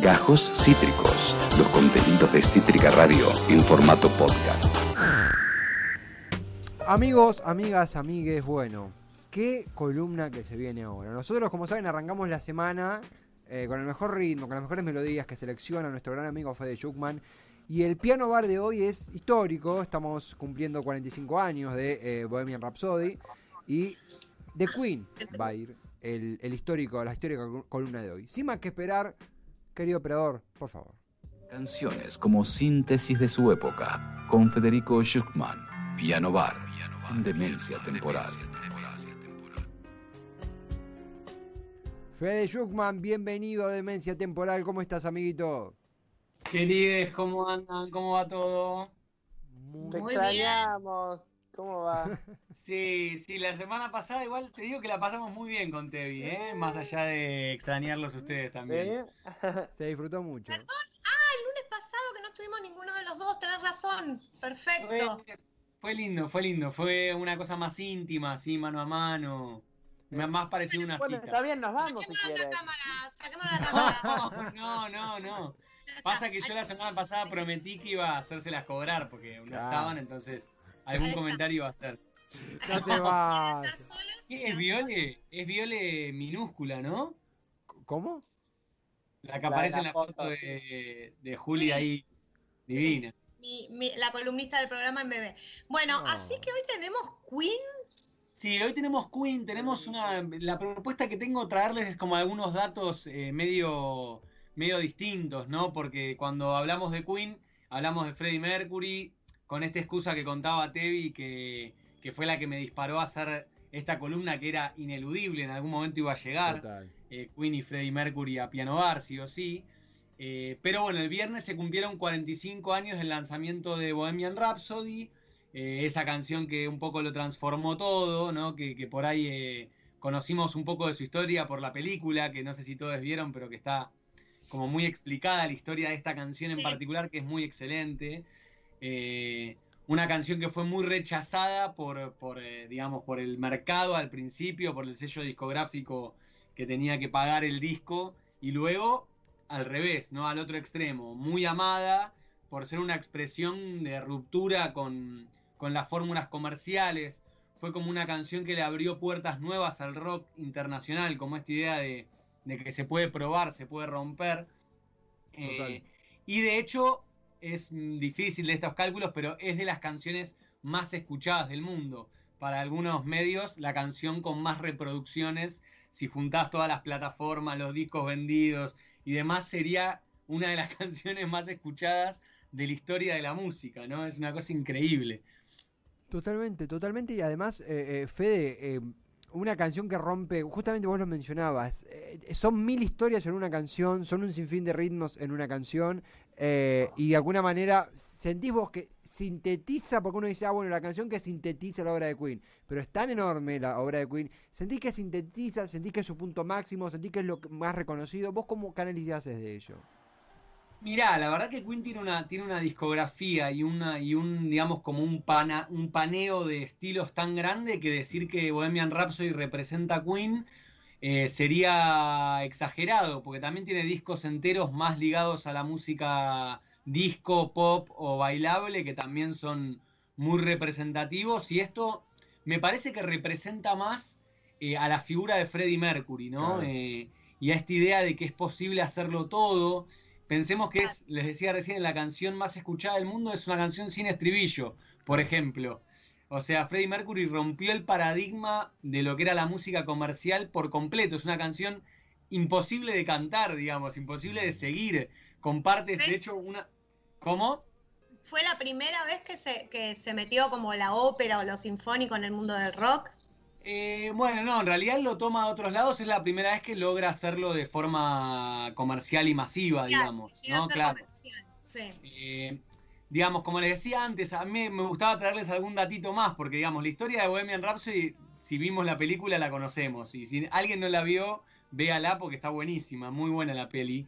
Gajos Cítricos, los contenidos de Cítrica Radio en formato podcast. Amigos, amigas, amigues, bueno, qué columna que se viene ahora. Nosotros, como saben, arrancamos la semana eh, con el mejor ritmo, con las mejores melodías que selecciona nuestro gran amigo Fede Schuckman. Y el piano bar de hoy es histórico, estamos cumpliendo 45 años de eh, Bohemian Rhapsody y The Queen va a ir el, el histórico, la histórica columna de hoy. Sin más que esperar, querido operador, por favor. Canciones como síntesis de su época, con Federico Schuckman, Piano Bar, en Demencia Temporal. Fede Schuckman, bienvenido a Demencia Temporal. ¿Cómo estás, amiguito? Querides, ¿cómo andan? ¿Cómo va todo? Te extrañamos. ¿Cómo va? Sí, sí, la semana pasada igual te digo que la pasamos muy bien con Tevi, ¿eh? Más allá de extrañarlos ustedes también. Se disfrutó mucho. Perdón, ah, el lunes pasado que no estuvimos ninguno de los dos, tenés razón. Perfecto. Fue, fue lindo, fue lindo, fue una cosa más íntima, así, mano a mano. Me ha más parecido una Bueno, cita. está bien, nos vamos si Saquémonos quieres. la cámara, saquémonos la cámara. No, no, no. Pasa que yo la semana pasada prometí que iba a hacérselas cobrar porque no Claro. estaban, entonces algún comentario iba a hacer. No te vas. Estar solos y ¿Qué es Viole? Es Viole minúscula, ¿no? ¿Cómo? La que aparece la en la foto foto, de, de Juli ahí, divina. mi- mi- la columnista del programa en bebé. Bueno, No. así que hoy tenemos Queen. Sí, hoy tenemos Queen, tenemos una... La propuesta que tengo traerles es como algunos datos eh, medio, medio distintos, ¿no? Porque cuando hablamos de Queen, hablamos de Freddie Mercury, con esta excusa que contaba Tevi, que, que fue la que me disparó a hacer esta columna que era ineludible, en algún momento iba a llegar. Eh, Queen y Freddie Mercury a Piano Bar, sí o sí. Eh, pero bueno, el viernes se cumplieron 45 años del lanzamiento de Bohemian Rhapsody, eh, esa canción que un poco lo transformó todo, ¿no? que, que por ahí eh, conocimos un poco de su historia por la película, que no sé si todos vieron, pero que está como muy explicada la historia de esta canción en Sí. particular, que es muy excelente. Eh, una canción que fue muy rechazada por, por, eh, digamos, por el mercado al principio, por el sello discográfico que tenía que pagar el disco, y luego al revés, ¿no? Al otro extremo, muy amada por ser una expresión de ruptura con, con las fórmulas comerciales. Fue como una canción que le abrió puertas nuevas al rock internacional, como esta idea de, de que se puede probar, se puede romper. Eh, y de hecho, es difícil de estos cálculos, pero es de las canciones más escuchadas del mundo. Para algunos medios, la canción con más reproducciones, si juntás todas las plataformas, los discos vendidos y demás, sería una de las canciones más escuchadas de la historia de la música, ¿no? Es una cosa increíble. Totalmente, totalmente. Y además, eh, eh, Fede, eh, una canción que rompe, justamente vos lo mencionabas, eh, son mil historias en una canción, son un sinfín de ritmos en una canción, eh, y de alguna manera sentís vos que sintetiza, porque uno dice, ah, bueno, la canción que sintetiza la obra de Queen, pero es tan enorme la obra de Queen, sentís que sintetiza, sentís que es su punto máximo, sentís que es lo más reconocido, vos cómo canalizás de ello. Mirá, la verdad que Queen tiene una, tiene una discografía y, una, y un, digamos, como un, pana, un paneo de estilos tan grande que decir que Bohemian Rhapsody representa a Queen eh, sería exagerado, porque también tiene discos enteros más ligados a la música disco, pop o bailable, que también son muy representativos, y esto me parece que representa más eh, a la figura de Freddie Mercury, ¿no? Claro. Eh, y a esta idea de que es posible hacerlo todo. Pensemos que es, les decía recién, la canción más escuchada del mundo es una canción sin estribillo, por ejemplo. O sea, Freddie Mercury rompió el paradigma de lo que era la música comercial por completo. Es una canción imposible de cantar, digamos, imposible de seguir. Con partes, Sí. de hecho, una... ¿Cómo? Fue la primera vez que se, que se metió como la ópera o lo sinfónico en el mundo del rock. Eh, bueno, no, en realidad lo toma a otros lados. Es la primera vez que logra hacerlo de forma comercial y masiva, Comercial, digamos. ¿no? Claro. sí. Eh, digamos, como les decía antes, a mí me gustaba traerles algún datito más, porque digamos, la historia de Bohemian Rhapsody, si vimos la película, la conocemos. Y si alguien no la vio, véala porque está buenísima, muy buena la peli.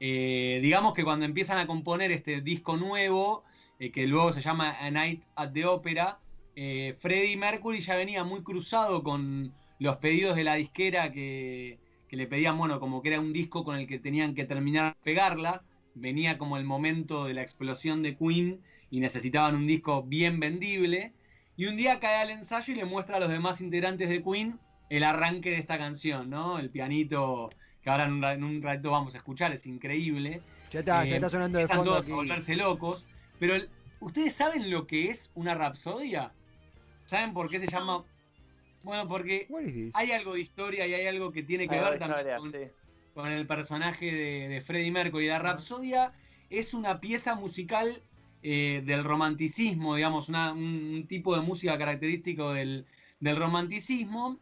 Eh, digamos que cuando empiezan a componer este disco nuevo, eh, que luego se llama A Night at the Opera, eh, Freddie Mercury ya venía muy cruzado con los pedidos de la disquera que, que le pedían, bueno, como que era un disco con el que tenían que terminar de pegarla, venía como el momento de la explosión de Queen y necesitaban un disco bien vendible. Y un día cae al ensayo y le muestra a los demás integrantes de Queen el arranque de esta canción, ¿no? El pianito que ahora en un, en un ratito vamos a escuchar, es increíble. Ya está, ya Eh, está sonando de empiezan fondo todos aquí. a volverse locos. Pero el- ¿ustedes saben lo que es una rapsodia? ¿Saben por qué se llama? Bueno, porque hay algo de historia y hay algo que tiene que ver también historia, con, sí. con el personaje de, de Freddie Mercury. La Rapsodia es una pieza musical eh, del romanticismo, digamos, una- un tipo de música característico del, del romanticismo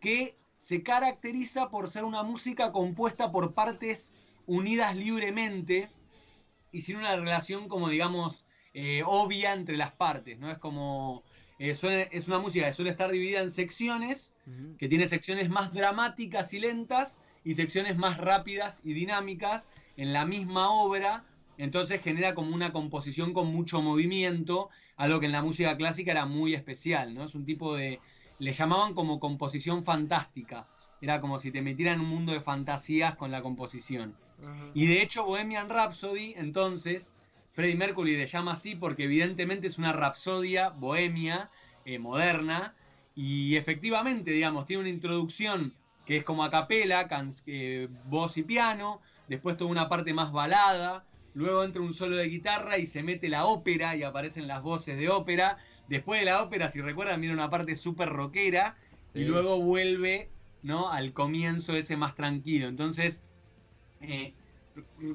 que se caracteriza por ser una música compuesta por partes unidas libremente y sin una relación como digamos eh, obvia entre las partes, ¿no? Es como eh, suele- es una música que suele estar dividida en secciones que tiene secciones más dramáticas y lentas y secciones más rápidas y dinámicas en la misma obra, entonces genera como una composición con mucho movimiento, algo que en la música clásica era muy especial, ¿no? Es un tipo de le llamaban como composición fantástica. Era como si te metieran en un mundo de fantasías con la composición. Y de hecho, Bohemian Rhapsody, entonces, Freddie Mercury le llama así porque evidentemente es una rapsodia bohemia, eh, moderna, y efectivamente, digamos, tiene una introducción que es como a capela, eh, voz y piano, después toda una parte más balada, luego entra un solo de guitarra y se mete la ópera y aparecen las voces de ópera, después de la ópera, si recuerdan, viene una parte súper rockera, y luego vuelve, ¿no? Al comienzo ese más tranquilo. Entonces, eh,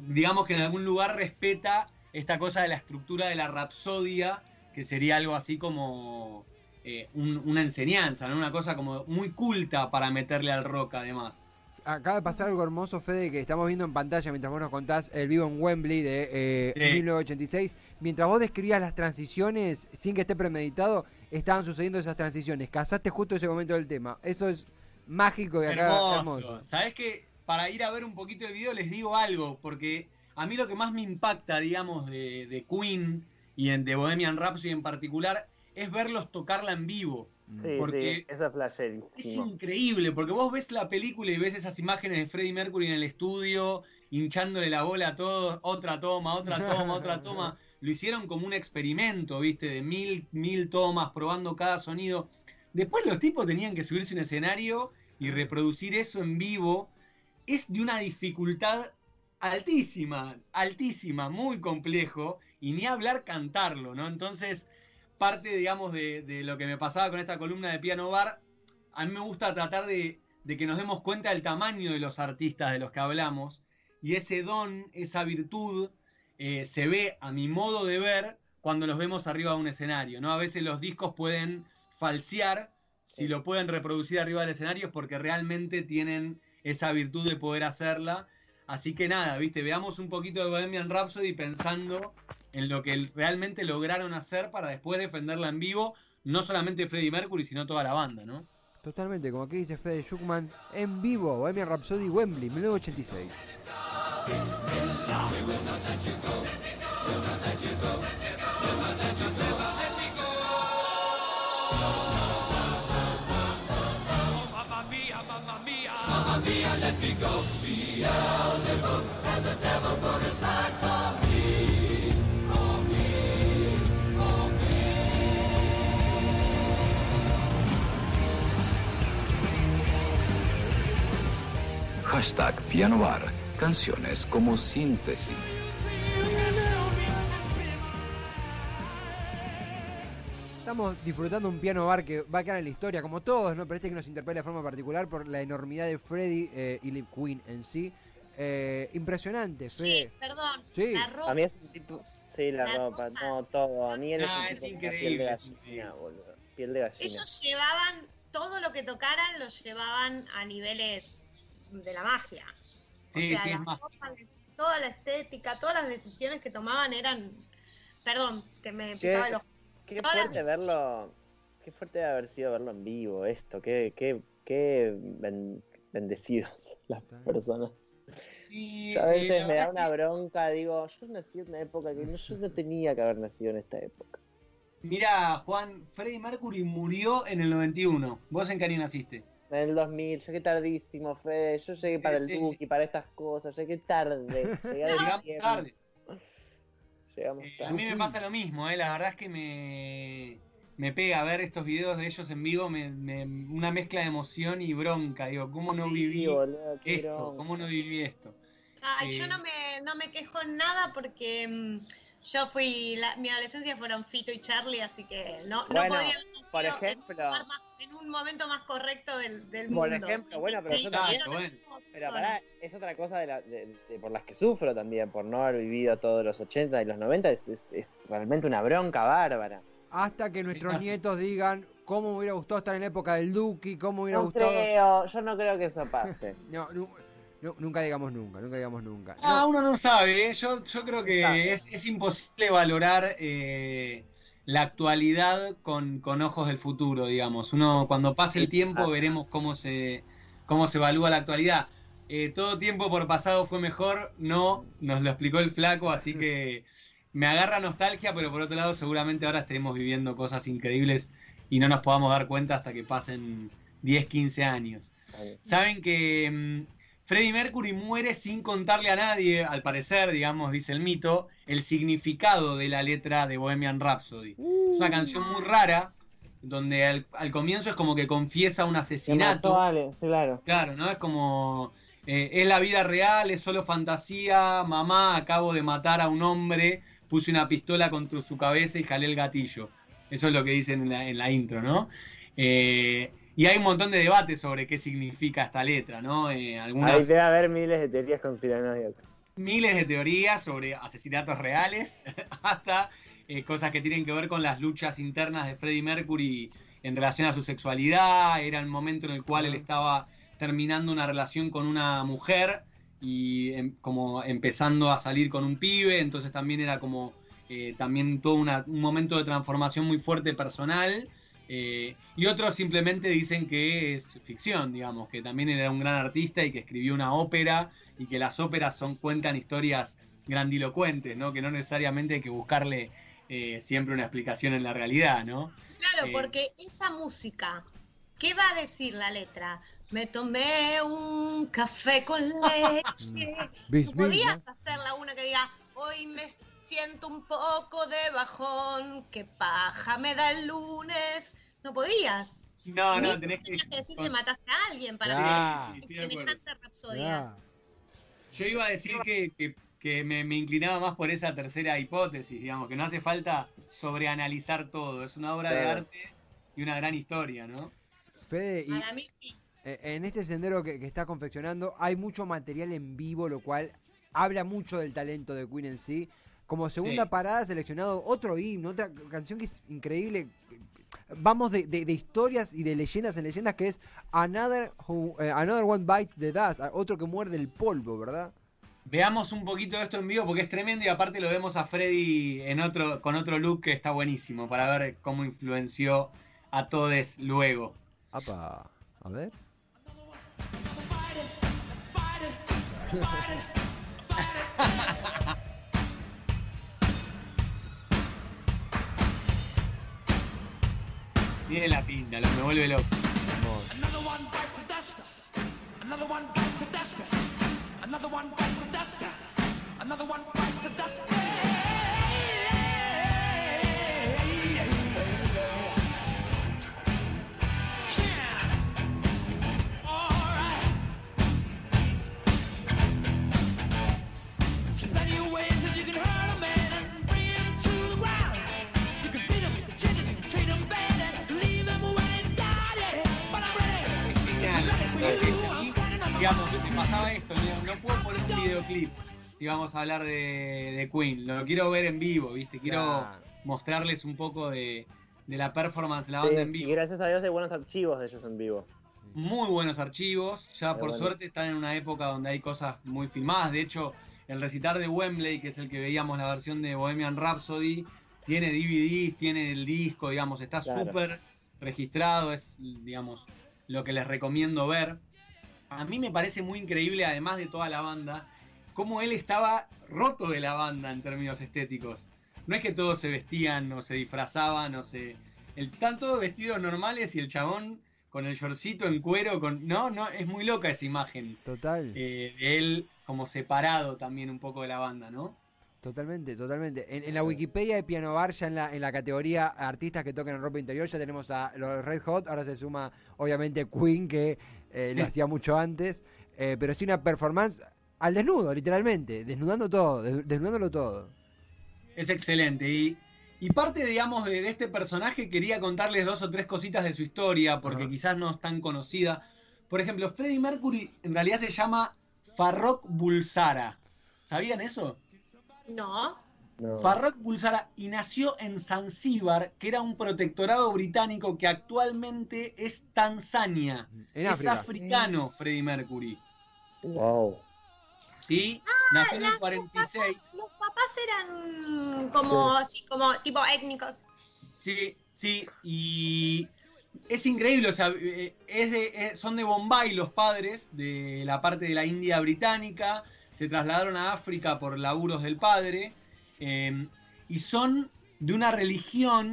digamos que en algún lugar respeta esta cosa de la estructura de la rapsodia, que sería algo así como eh, un- una enseñanza, ¿no? Una cosa como muy culta para meterle al rock además. Acaba de pasar algo hermoso, Fede, que estamos viendo en pantalla mientras vos nos contás el vivo en Wembley de eh, Sí. 1986. Mientras vos describías las transiciones, sin que esté premeditado, estaban sucediendo esas transiciones. Casaste justo ese momento del tema. Eso es mágico y acá Hermoso. hermoso. ¿Sabés que Para ir a ver un poquito el video les digo algo, porque a mí lo que más me impacta, digamos, de, de Queen y en, de Bohemian Rhapsody en particular, es verlos tocarla en vivo. Sí, Porque sí, eso es increíble, porque vos ves la película y ves esas imágenes de Freddie Mercury en el estudio, hinchándole la bola a todos, otra toma, otra toma, otra toma. Lo hicieron como un experimento, viste, de mil, mil tomas, probando cada sonido. Después los tipos tenían que subirse a un escenario y reproducir eso en vivo. Es de una dificultad altísima, altísima, muy complejo, y ni hablar cantarlo, ¿no? Entonces, parte, digamos, de, de lo que me pasaba con esta columna de Piano Bar, a mí me gusta tratar de, de que nos demos cuenta del tamaño de los artistas de los que hablamos, y ese don, esa virtud, eh, se ve, a mi modo de ver, cuando los vemos arriba de un escenario, ¿no? A veces los discos pueden falsear, si lo pueden reproducir arriba del escenario es porque realmente tienen esa virtud de poder hacerla. Así que nada, viste, veamos un poquito de Bohemian Rhapsody pensando en lo que realmente lograron hacer para después defenderla en vivo, no solamente Freddie Mercury, sino toda la banda, ¿no? Totalmente, como aquí dice Fede Schuckman, en vivo, Bohemian Rhapsody Wembley, 1986. Hashtag Piano Bar. Canciones como síntesis. Estamos disfrutando un piano bar que va a quedar en la historia, como todos, ¿no? Pero este que nos interpela de forma particular por la enormidad de Freddie eh, y Liv Queen en sí. Eh, impresionante, Sí, Fede. perdón. Sí. La ropa. A mí es un tipo. Sí, la, La ropa, ropa. no, todo. A mí él Ah, es es un tipo con una piel increíble, de es gallina, increíble. boludo. Piel de gallina. Ellos llevaban todo lo que tocaran, lo llevaban a niveles de la magia. O Sí, sea, sí, la es ropa, toda la estética, todas las decisiones que tomaban eran. Perdón, que me ¿Qué? picaba los. Qué fuerte verlo. Qué fuerte haber sido verlo en vivo, esto. Qué, qué, qué ben- bendecidos las personas. Sí, a veces me da una bronca, digo, yo nací en una época que no, yo no tenía que haber nacido en esta época. Mira, Juan, Freddie Mercury murió en el 91. ¿Vos en qué año naciste? En el 2000, llegué tardísimo, Fede. Yo llegué para el Sí. Duki, para estas cosas. Llegué tarde. Llegué diciembre. tarde. Llegamos Eh, a mí me pasa lo mismo, eh, la verdad es que me, me pega ver estos videos de ellos en vivo, me, me- una mezcla de emoción y bronca. Digo, ¿cómo no Sí, viví boludo, esto? bronca. ¿Cómo no viví esto? Ay, Eh, yo no me, no me quejo en nada porque mm, yo fui, la- mi adolescencia fueron Fito y Charlie, así que no, no Bueno, podría haber por ejemplo- en más- en un momento más correcto del, del Por mundo. ejemplo, Sí, bueno, pero yo también- bueno. Pero pará, es otra cosa de la- de- de- por las que sufro también, por no haber vivido todos los 80 y los 90, es, es- es realmente una bronca bárbara. Hasta que nuestros nietos digan cómo me hubiera gustado estar en la época del Duki, cómo me hubiera No gustado. creo, yo no creo que eso pase. No, nu- nu- nunca digamos nunca, nunca digamos nunca. Ah, No, uno no sabe, ¿eh? yo, yo creo que es, es imposible valorar eh, la actualidad con, con ojos del futuro, digamos. Uno cuando pase el tiempo Exacto. veremos cómo se, cómo se evalúa la actualidad. Eh, todo tiempo por pasado fue mejor, no, nos lo explicó el flaco, así que me agarra nostalgia, pero por otro lado seguramente ahora estaremos viviendo cosas increíbles y no nos podamos dar cuenta hasta que pasen 10, 15 años. Saben que mm, Freddie Mercury muere sin contarle a nadie, al parecer, digamos, dice el mito, el significado de la letra de Bohemian Rhapsody. Es una canción muy rara, donde al, al comienzo es como que confiesa un Se asesinato. mató claro. Claro, ¿no? Es como. eh, es la vida real, es solo fantasía. Mamá, acabo de matar a un hombre, puse una pistola contra su cabeza y jalé el gatillo. Eso es lo que dicen en la, en la intro, ¿no? Eh, y hay un montón de debates sobre qué significa esta letra, ¿no? Eh, Ahí algunas debe haber miles de teorías conspiranoicas. miles de teorías sobre asesinatos reales, hasta eh, cosas que tienen que ver con las luchas internas de Freddie Mercury en relación a su sexualidad. Era el momento en el cual él estaba terminando una relación con una mujer y em- como empezando a salir con un pibe, entonces también era como eh, también todo una- un momento de transformación muy fuerte personal. Eh, y otros simplemente dicen que es ficción, digamos, que también era un gran artista y que escribió una ópera y que las óperas son cuentan historias grandilocuentes, ¿no? Que no necesariamente hay que buscarle eh, siempre una explicación en la realidad, ¿no? Claro, Eh. porque esa música, ¿qué va a decir la letra? Me tomé un café con leche. bis, ¿No bis, podías hacerla una que diga, hoy me siento un poco de bajón, qué paja me da el lunes? No podías. No, no, Ni tenés que. tenías que decir que mataste a alguien para acuerdo. semejante rapsodia. Ya. Yo iba a decir que, que- que me, me inclinaba más por esa tercera hipótesis, digamos, que no hace falta sobreanalizar todo. Es una obra de arte y una gran historia, ¿no? Fede, y Para mí sí. eh, en este sendero que, que está confeccionando hay mucho material en vivo, lo cual habla mucho del talento de Queen en sí. Como segunda Sí. parada seleccionado otro himno, otra canción que es increíble. Vamos de, de- de historias y de leyendas en leyendas que es Another, Who- eh, Another One Bite the Dust, otro que muerde el polvo, ¿verdad? Veamos un poquito de esto en vivo porque es tremendo y aparte lo vemos a Freddy en otro, con otro look que está buenísimo para ver cómo influenció a todos luego. Apa, a ver. Miren la pinta, lo me vuelve loco. Vamos. Another one bites the dust. Digamos, me pasaba esto, no, no puedo poner un videoclip si vamos a hablar de, de Queen. Lo quiero ver en vivo, ¿viste? Quiero Claro. mostrarles un poco de, de la performance de la Sí, banda en y vivo. gracias a Dios hay buenos archivos de ellos en vivo. Muy buenos archivos. Ya por bueno. suerte están en una época donde hay cosas muy filmadas. De hecho, el recital de Wembley, que es el que veíamos la versión de Bohemian Rhapsody, tiene DVDs, tiene el disco, digamos, está Claro. súper registrado. Es, digamos, lo que les recomiendo ver. A mí me parece muy increíble, además de toda la banda, cómo él estaba roto de la banda en términos estéticos. No es que todos se vestían o se disfrazaban o se... El, están todos vestidos normales y el chabón con el shortcito en cuero, con. No, no, es muy loca esa imagen. Total. eh, de él como separado también un poco de la banda, ¿no? Totalmente, totalmente. En, en la Wikipedia de Piano Bar, ya en la, en la categoría artistas que tocan en ropa interior, ya tenemos a los Red Hot, ahora se suma obviamente Queen, que eh, lo hacía mucho antes, eh, pero sí una performance al desnudo, literalmente, desnudando todo, des- desnudándolo todo. Es excelente. Y, y parte, digamos, de, de este personaje quería contarles dos o tres cositas de su historia, porque quizás no es tan conocida. Por ejemplo, Freddie Mercury en realidad se llama Farrokh Bulsara. ¿Sabían eso? No. No. Farrokh Bulsara y nació en Zanzíbar, que era un protectorado británico que actualmente es Tanzania. En es África. africano Freddie Mercury. Wow. ¿Sí? nació en el Las- Los 46. papás, los papás eran como así, como tipo étnicos. Sí, sí, y es increíble, o sea, eh, es de, eh, son de Bombay los padres, de la parte de la India británica, se trasladaron a África por laburos del padre, eh, y son de una religión,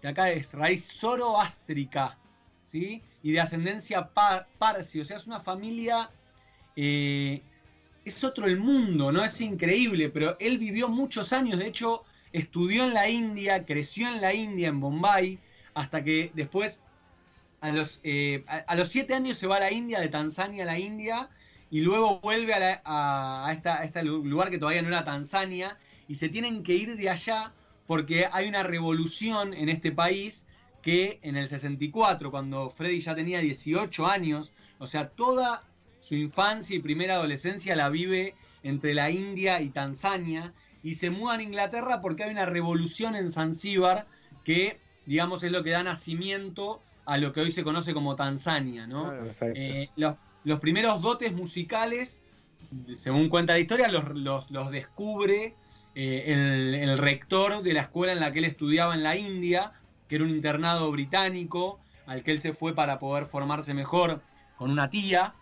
que acá es raíz zoroástrica, ¿sí? Y de ascendencia pa- parsi, o sea, es una familia... eh, es otro el mundo, ¿no? Es increíble, pero él vivió muchos años, de hecho, estudió en la India, creció en la India, en Bombay, hasta que después, a los, eh, a los siete años se va a la India, de Tanzania a la India, y luego vuelve a, la- a- a esta- a este lu- lugar que todavía no era Tanzania, y se tienen que ir de allá porque hay una revolución en este país que en el 64, cuando Freddy ya tenía 18 años, o sea, toda su infancia y primera adolescencia la vive entre la India y Tanzania, y se mudan a Inglaterra porque hay una revolución en Zanzíbar que, digamos, es lo que da nacimiento a lo que hoy se conoce como Tanzania, ¿no? Claro. Perfecto. Eh, los, los primeros dotes musicales, según cuenta la historia, los, los- los descubre eh, el, el rector de la escuela en la que él estudiaba en la India, que era un internado británico, al que él se fue para poder formarse mejor con una tía.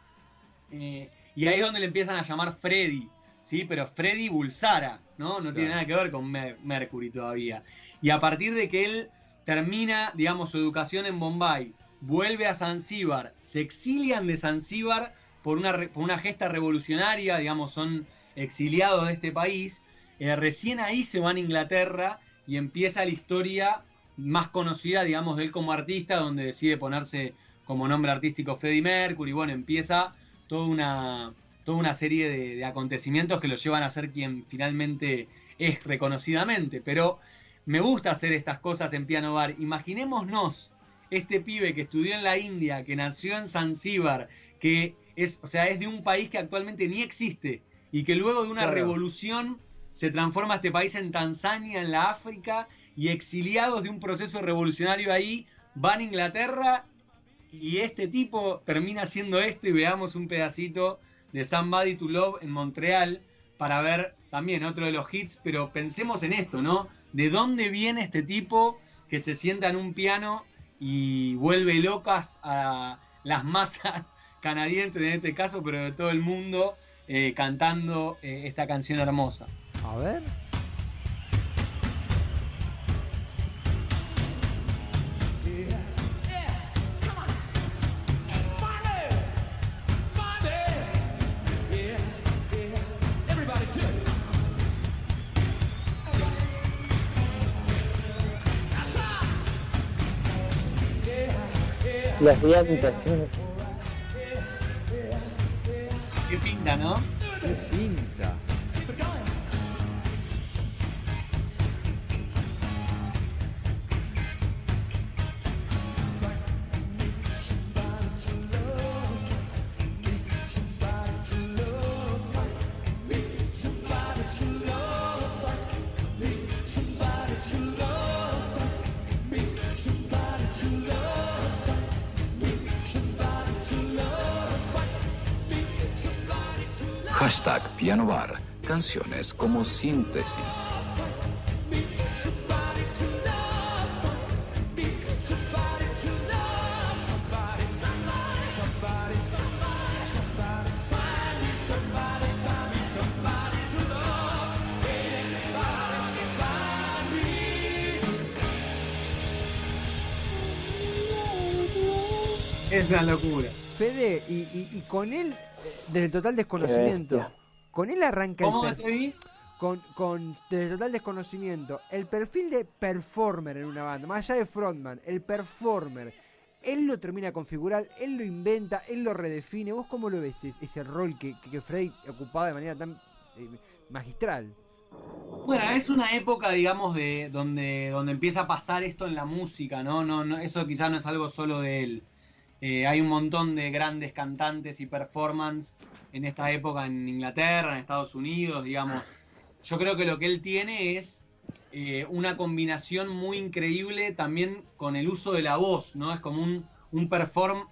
Eh, y ahí es donde le empiezan a llamar Freddy, ¿sí? Pero Freddy Bulsara, ¿no? No tiene nada que ver con Mer- Mercury todavía. Y a partir de que él termina, digamos, su educación en Bombay, vuelve a Zanzíbar, se exilian de Zanzíbar por una, por una gesta revolucionaria, digamos, son exiliados de este país, eh, recién ahí se van a Inglaterra y empieza la historia más conocida, digamos, de él como artista, donde decide ponerse como nombre artístico Freddie Mercury, bueno, empieza toda una, toda una serie de, de acontecimientos que lo llevan a ser quien finalmente es reconocidamente, pero me gusta hacer estas cosas en Piano Bar. Imaginémonos este pibe que estudió en la India, que nació en Zanzíbar, que es, o sea, es de un país que actualmente ni existe y que luego de una Claro. revolución se transforma este país en Tanzania, en la África, y exiliados de un proceso revolucionario ahí van a Inglaterra y este tipo termina haciendo esto y veamos un pedacito de Somebody to Love en Montreal para ver también otro de los hits, pero pensemos en esto, ¿no? ¿De dónde viene este tipo que se sienta en un piano y vuelve locas a las masas canadienses en este caso, pero de todo el mundo, eh, cantando eh, esta canción hermosa? A ver. Las diantas. Qué pinta, ¿no? Qué pinta. como síntesis. Es una locura. Fede, y, y con él, eh, desde el total desconocimiento, con él arranca el ¿Cómo perfil. te vi? con, con desde el total desconocimiento, el perfil de performer en una banda, más allá de frontman, el performer, él lo termina de configurar, él lo inventa, él lo redefine. ¿Vos cómo lo ves ese, ese rol que, que, ocupaba de manera tan eh, magistral? Bueno, es una época, digamos, de donde, donde empieza a pasar esto en la música, ¿no? no, no eso quizás no es algo solo de él. Eh, hay un montón de grandes cantantes y performance en esta época en Inglaterra, en Estados Unidos, digamos. Yo creo que lo que él tiene es eh, una combinación muy increíble también con el uso de la voz, ¿no? Es como un, un perform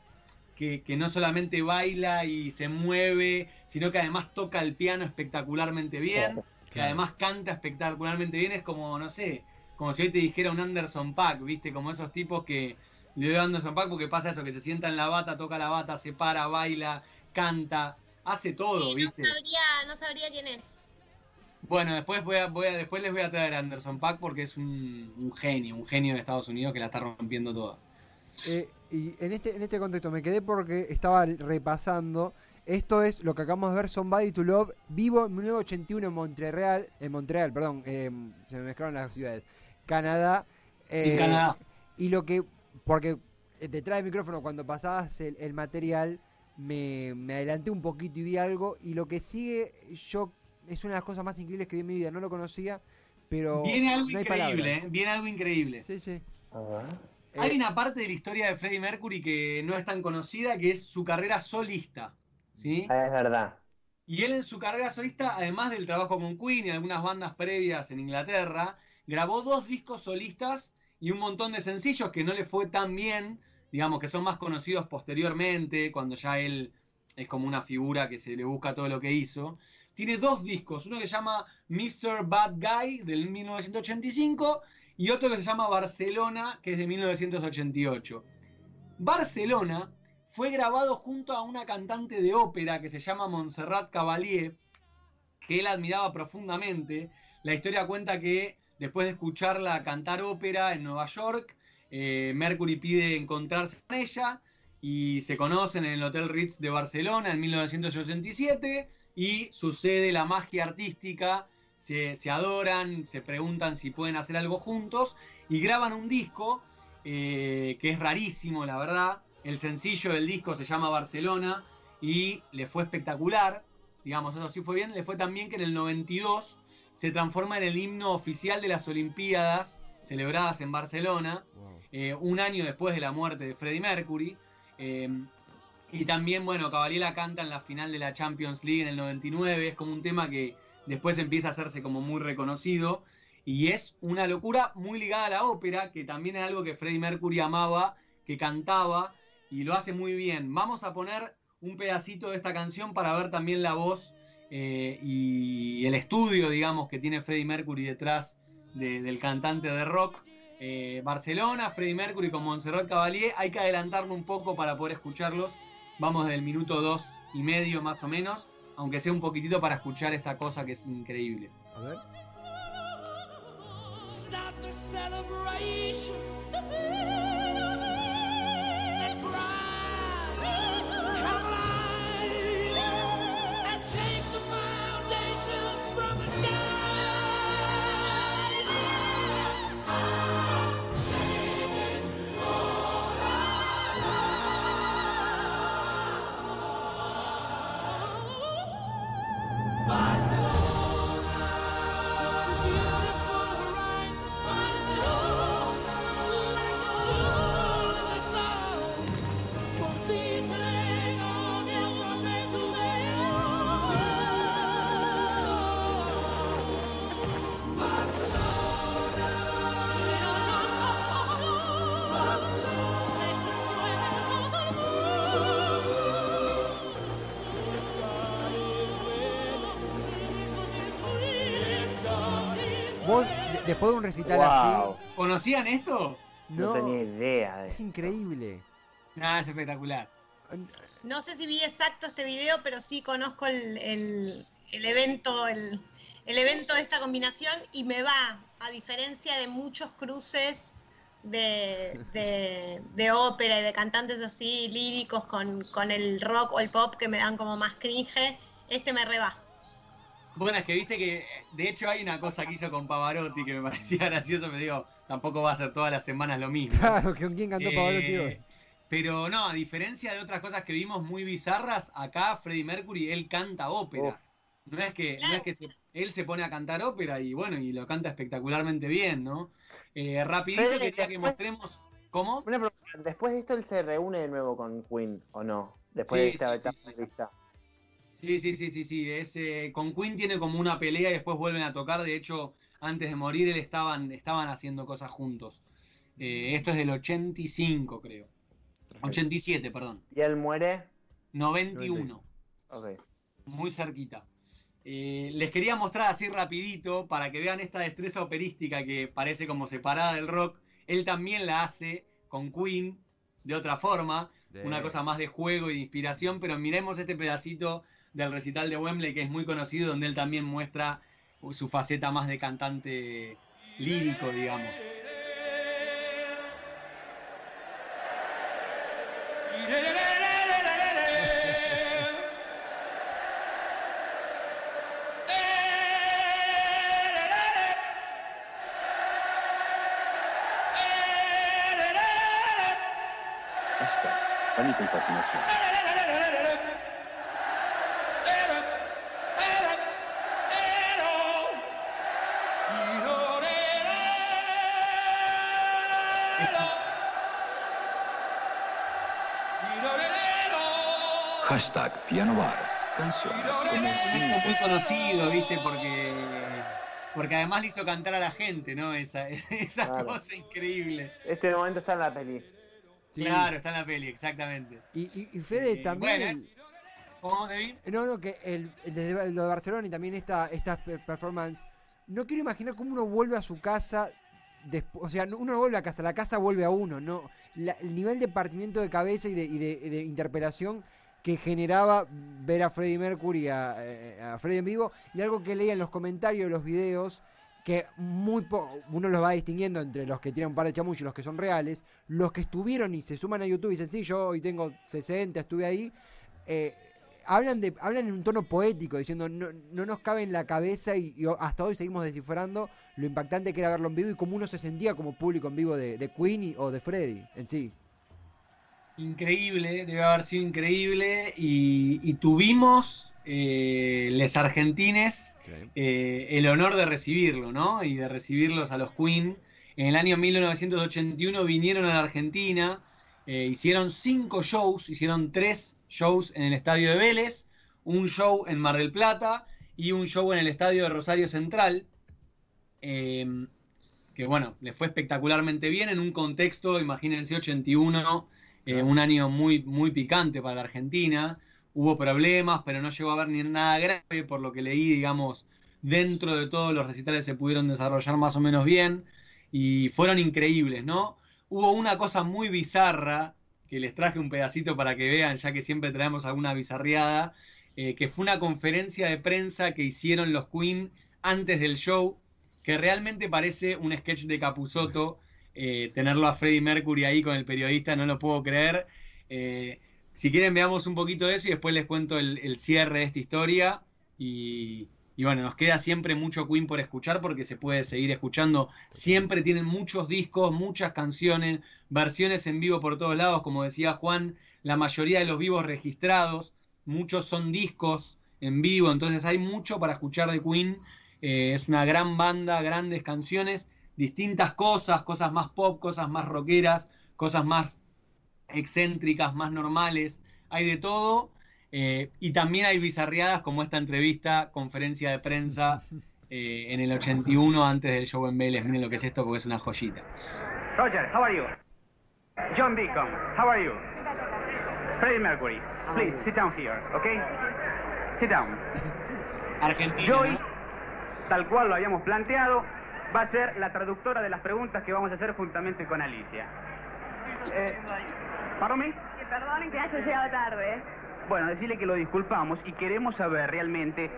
que, que no solamente baila y se mueve, sino que además toca el piano espectacularmente bien que además canta espectacularmente bien, es como, no sé, como si hoy te dijera un Anderson Pack, ¿viste? Como esos tipos que le doy a Anderson Pack porque pasa eso, que se sienta en la bata, toca la bata, se para, baila, canta, hace todo, No ¿viste? sabría, no sabría quién es. Bueno, después voy a, voy a, después les voy a traer a Anderson Pack porque es un, un genio, un genio de Estados Unidos que la está rompiendo toda. Eh, y en este, en este contexto me quedé porque estaba repasando. Esto es lo que acabamos de ver, Somebody to Love, vivo en 1981 en Montreal, en Montreal, perdón, eh, se me mezclaron las ciudades, Canadá. En eh, Canadá. Y lo que, porque detrás del micrófono cuando pasabas el, el material, me, me adelanté un poquito y vi algo, y lo que sigue, yo, es una de las cosas más increíbles que vi en mi vida, no lo conocía, pero... Viene algo no increíble. ¿eh? Viene algo increíble. Sí, sí. Ver. Hay Eh, una parte de la historia de Freddie Mercury que no es tan conocida, que es su carrera solista, ¿sí? Ah, es verdad. Y él en su carrera solista, además del trabajo con Queen y algunas bandas previas en Inglaterra, grabó dos discos solistas y un montón de sencillos que no le fue tan bien, digamos que son más conocidos posteriormente, cuando ya él es como una figura que se le busca todo lo que hizo. Tiene dos discos, uno que se llama Mr. Bad Guy del 1985 y otro que se llama Barcelona, que es de 1988. Barcelona fue grabado junto a una cantante de ópera que se llama Montserrat Cavalier, que él admiraba profundamente. La historia cuenta que después de escucharla cantar ópera en Nueva York, eh, Mercury pide encontrarse con ella y se conocen en el Hotel Ritz de Barcelona en 1987 y sucede la magia artística, se, se adoran, se preguntan si pueden hacer algo juntos y graban un disco eh, que es rarísimo, la verdad. El sencillo del disco se llama Barcelona y le fue espectacular. Digamos, eso sí fue bien. Le fue también que en el 92 se transforma en el himno oficial de las Olimpiadas celebradas en Barcelona, eh, un año después de la muerte de Freddie Mercury. Eh, y también, bueno, Cavaliera canta en la final de la Champions League en el 99. Es como un tema que después empieza a hacerse como muy reconocido. Y es una locura muy ligada a la ópera, que también es algo que Freddie Mercury amaba, que cantaba y lo hace muy bien. Vamos a poner un pedacito de esta canción para ver también la voz eh, y el estudio, digamos, que tiene Freddie Mercury detrás de- del cantante de rock. Eh, Barcelona, Freddie Mercury con Montserrat Cavalier. Hay que adelantarlo un poco para poder escucharlos. Vamos del minuto dos y medio más o menos, aunque sea un poquitito para escuchar esta cosa que es increíble. A ver. Stop the celebrations and cry. Come alive después de un recital Wow. ¿Conocían esto? así, No, no, tenía idea de es increíble. Nada, es espectacular. No sé si vi exacto este video, pero sí conozco el, el- el evento, el, el evento de esta combinación y me va, a diferencia de muchos cruces de, de- de ópera y de cantantes así líricos con, con el rock o el pop que me dan como más cringe, este me reba. Bueno, es que viste que de hecho hay una cosa que hizo con Pavarotti que me parecía gracioso, pero digo, tampoco va a ser todas las semanas lo mismo. Claro, ¿con quién cantó Eh, Pavarotti hoy? Pero no, a diferencia de otras cosas que vimos muy bizarras, acá Freddie Mercury, él canta ópera. No es que, no es que se- él se pone a cantar ópera y bueno, y lo canta espectacularmente bien, ¿no? Eh, rapidito quería que mostremos cómo. Una pregunta, después de esto él se reúne de nuevo con Queen, ¿o no? Después Sí, de esta sí, etapa sí, sí, sí. Sí, sí, sí. Es, eh, con Queen tiene como una pelea y después vuelven a tocar. De hecho, antes de morir, él estaban, estaban haciendo cosas juntos. Eh, esto es del 85, creo. 87, perdón. Y él muere. 91. Ok. muy cerquita. Eh, les quería mostrar así rapidito para que vean esta destreza operística que parece como separada del rock. Él también la hace con Queen de otra forma, De- una cosa más de juego y de inspiración, pero miremos este pedacito del recital de Wembley que es muy conocido, donde él también muestra su faceta más de cantante lírico, digamos. Hashtag Pánico y Fascinación. Hashtag Piano Bar. Canciones como Es muy conocido, ¿viste? Porque, porque además le hizo cantar a la gente, ¿no? Esa, esa Claro. cosa increíble. Este momento está en la peli. Sí. Claro, está en la peli, exactamente. Y, y, y Fede Eh, también. bueno, es- ¿Cómo, David? No, no, que el, el de, lo de Barcelona y también esta, esta pe- performance. No quiero imaginar cómo uno vuelve a su casa. despu- o sea, no- uno no vuelve a casa, la casa vuelve a uno. no La- El nivel de partimiento de cabeza y de, y de- de interpelación que generaba ver a Freddie Mercury, a, eh, a Freddie en vivo, y algo que leía en los comentarios de los videos, que muy po- uno los va distinguiendo entre los que tienen un par de chamuchos y los que son reales, los que estuvieron y se suman a YouTube y dicen, sí, yo hoy tengo 60, estuve ahí, eh, hablan de hablan en un tono poético, diciendo, no, no nos cabe en la cabeza y, hasta hoy seguimos descifrando lo impactante que era verlo en vivo y cómo uno se sentía como público en vivo de, de Queen o de Freddie en sí. Increíble, debe haber sido increíble. Y, y tuvimos, eh, les argentines, eh, el honor de recibirlo, ¿no? Y de recibirlos a los Queen. En el año 1981 vinieron a la Argentina, eh, hicieron cinco shows, hicieron tres shows en el estadio de Vélez, un show en Mar del Plata y un show en el estadio de Rosario Central. Eh, que bueno, les fue espectacularmente bien en un contexto, imagínense, 81, eh, un año muy, muy picante para la Argentina. Hubo problemas, pero no llegó a haber ni nada grave, por lo que leí, digamos, dentro de todos los recitales se pudieron desarrollar más o menos bien y fueron increíbles, ¿no? Hubo una cosa muy bizarra que les traje un pedacito para que vean, ya que siempre traemos alguna bizarriada, eh, que fue una conferencia de prensa que hicieron los Queen antes del show, que realmente parece un sketch de Capusotto, eh, tenerlo a Freddie Mercury ahí con el periodista, no lo puedo creer. Eh, si quieren veamos un poquito de eso y después les cuento el, cierre de esta historia. Y, y bueno, nos queda siempre mucho Queen por escuchar porque se puede seguir escuchando. Siempre tienen muchos discos, muchas canciones, versiones en vivo por todos lados, como decía Juan, la mayoría de los vivos registrados, muchos son discos en vivo, entonces hay mucho para escuchar de Queen. Eh, es una gran banda, grandes canciones, distintas cosas, cosas más pop, cosas más rockeras, cosas más excéntricas, más normales, hay de todo. eh, y también hay bizarriadas como esta entrevista, conferencia de prensa eh, en el 81 antes del show en Vélez. Miren lo que es esto porque es una joyita. Roger, how are you? John Deacon, how are you? Freddie Mercury, please sit down here, okay? Sit down. Argentina. Joy, ¿no? tal cual lo habíamos planteado, va a ser la traductora de las preguntas que vamos a hacer juntamente con Alicia. Eh, ¿Pardon me? Perdonen que haya llegado tarde. Bueno, decirle que lo disculpamos y queremos saber realmente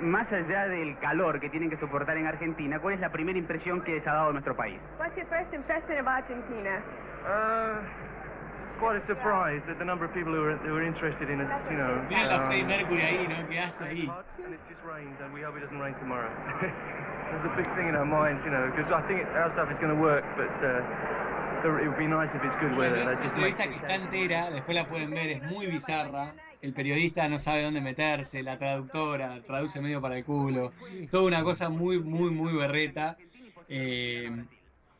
más allá del calor que tienen que soportar en Argentina, ¿cuál es la primera impresión que les ha dado nuestro país? What's your first impression of Argentina? Uh, quite a surprise at the number of people who are, who are interested in us, you know. Miren a um, Freddie Mercury ahí, ¿no? ¿Qué hace ahí? And it's just rained, and we hope it doesn't rain tomorrow. There's a big thing in our minds, you know, because I think it, our stuff is going to work, but uh, it would be nice if it's good Bueno, weather. es That una just entrevista makes que it- está entera, después la pueden ver, es muy bizarra. El periodista no sabe dónde meterse, la traductora traduce medio para el culo. Toda una cosa muy, muy, muy berreta. Eh,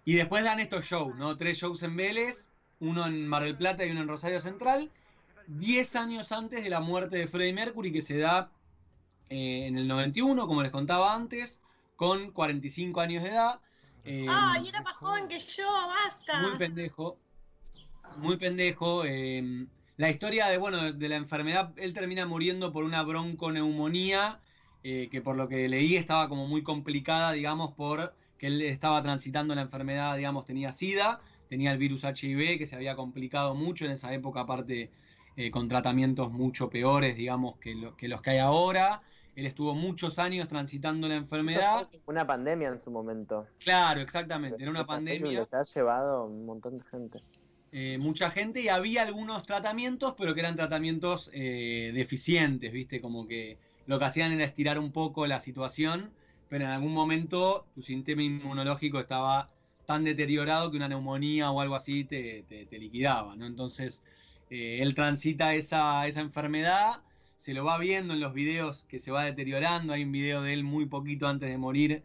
y después dan estos shows, ¿no? Tres shows en Vélez, uno en Mar del Plata y uno en Rosario Central. Diez años antes de la muerte de Freddie Mercury, que se da eh, en el 91, como les contaba antes, con 45 años de edad. Eh, Ay, era más joven que yo, basta. muy pendejo. Muy pendejo. eh, la historia de, bueno, de, de la enfermedad, él termina muriendo por una bronconeumonía, eh, que por lo que leí estaba como muy complicada, digamos, por que él estaba transitando la enfermedad, digamos, tenía SIDA, tenía el virus HIV, que se había complicado mucho en esa época, aparte eh, con tratamientos mucho peores, digamos, que, lo- que los que hay ahora. Él estuvo muchos años transitando la enfermedad. Una pandemia en su momento. Claro, exactamente, era una pandemia. Se ha llevado un montón de gente. eh, mucha gente y había algunos tratamientos, pero que eran tratamientos eh, deficientes, ¿viste? Como que lo que hacían era estirar un poco la situación, pero en algún momento tu sistema inmunológico estaba tan deteriorado que una neumonía o algo así te, te- liquidaba, ¿no? Entonces, eh, él transita esa, esa enfermedad, se lo va viendo en los videos que se va deteriorando, hay un video de él muy poquito antes de morir,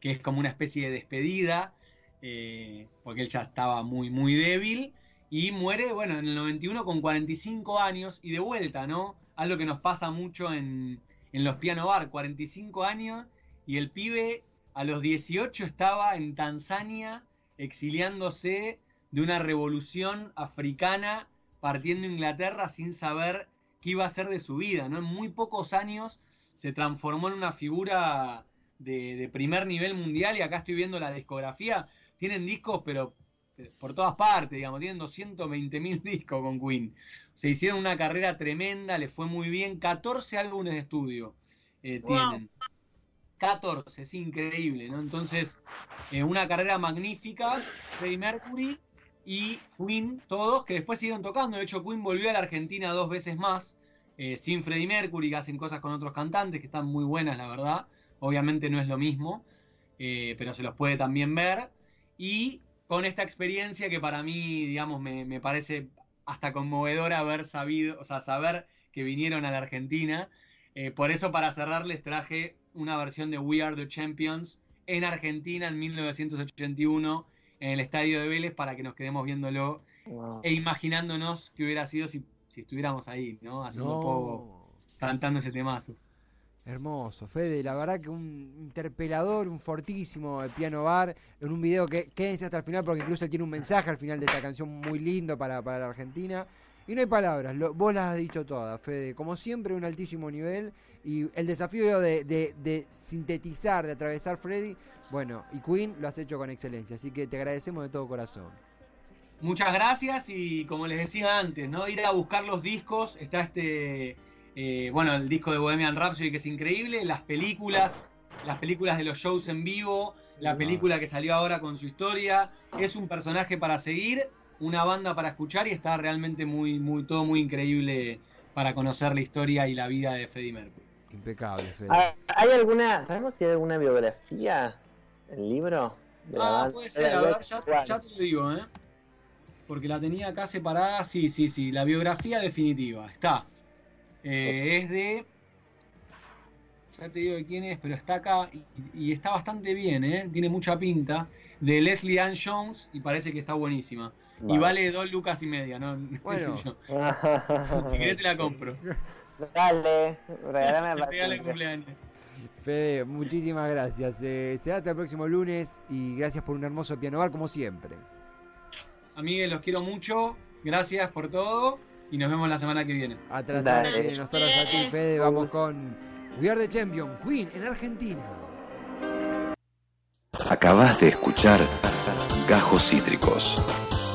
que es como una especie de despedida, eh, porque él ya estaba muy, muy débil, y muere, bueno, en el 91 con 45 años, y de vuelta, ¿no? Algo que nos pasa mucho en, en los piano bar, 45 años, y el pibe a los 18 estaba en Tanzania exiliándose de una revolución africana, partiendo a Inglaterra sin saber qué iba a ser de su vida, ¿no? En muy pocos años se transformó en una figura de, de primer nivel mundial y acá estoy viendo la discografía, tienen discos pero eh, por todas partes, digamos, tienen 220 mil discos con Queen. Se hicieron una carrera tremenda, les fue muy bien, 14 álbumes de estudio eh, Wow. tienen. 14, es increíble, ¿no? Entonces, eh, una carrera magnífica, Freddie Mercury y Queen, todos que después siguieron tocando. De hecho, Queen volvió a la Argentina dos veces más, eh, sin Freddie Mercury, que hacen cosas con otros cantantes que están muy buenas, la verdad. Obviamente no es lo mismo, eh, pero se los puede también ver. Y con esta experiencia que para mí, digamos, me, me parece hasta conmovedora haber sabido, o sea, saber que vinieron a la Argentina. Por eso, para cerrar, les traje una versión de We Are the Champions en Argentina en 1981 en el estadio de Vélez para que nos quedemos viéndolo Wow. e imaginándonos qué hubiera sido si, si estuviéramos ahí, ¿no? Haciendo poco, cantando ese temazo. Hermoso, Fede, la verdad que un interpelador, un fortísimo el piano bar, en un video que quédense hasta el final porque incluso él tiene un mensaje al final de esta canción muy lindo para, para la Argentina. Y no hay palabras, lo- vos las has dicho todas, Fede. Como siempre, un altísimo nivel. Y el desafío de, de- de sintetizar, de atravesar Freddy, bueno, y Queen lo has hecho con excelencia. Así que te agradecemos de todo corazón. Muchas gracias y como les decía antes, ¿no? Ir a buscar los discos, está este, eh, bueno, el disco de Bohemian Rhapsody que es increíble, las películas, las películas de los shows en vivo, la película que salió ahora con su historia, es un personaje para seguir, una banda para escuchar y está realmente muy, muy, todo muy increíble para conocer la historia y la vida de Freddie Mercury. Impecable. Ah, ¿Hay alguna, sabemos si hay alguna biografía, el libro? de la Ah, banda? puede ser, a ver, ya, ya te lo digo, ¿eh? Porque la tenía acá separada, sí, sí, sí, la biografía definitiva, está. Eh, es de... Ya te digo de quién es, pero está acá y, y está bastante bien, ¿eh? Tiene mucha pinta. De Leslie Ann Jones y parece que está buenísima. Y Vale. dos lucas y media, ¿no? Bueno. yo. Si querés te la compro. Dale, regálame Te la el patente. cumpleaños. Fede, muchísimas gracias. Eh, será hasta el próximo lunes y gracias por un hermoso piano bar como siempre. Amigues, los quiero mucho. Gracias por todo. Y nos vemos la semana que viene. Dale. de nosotros a ti, Fede. Vamos con We Are the Champion, Queen en Argentina. Acabas de escuchar Gajos Cítricos.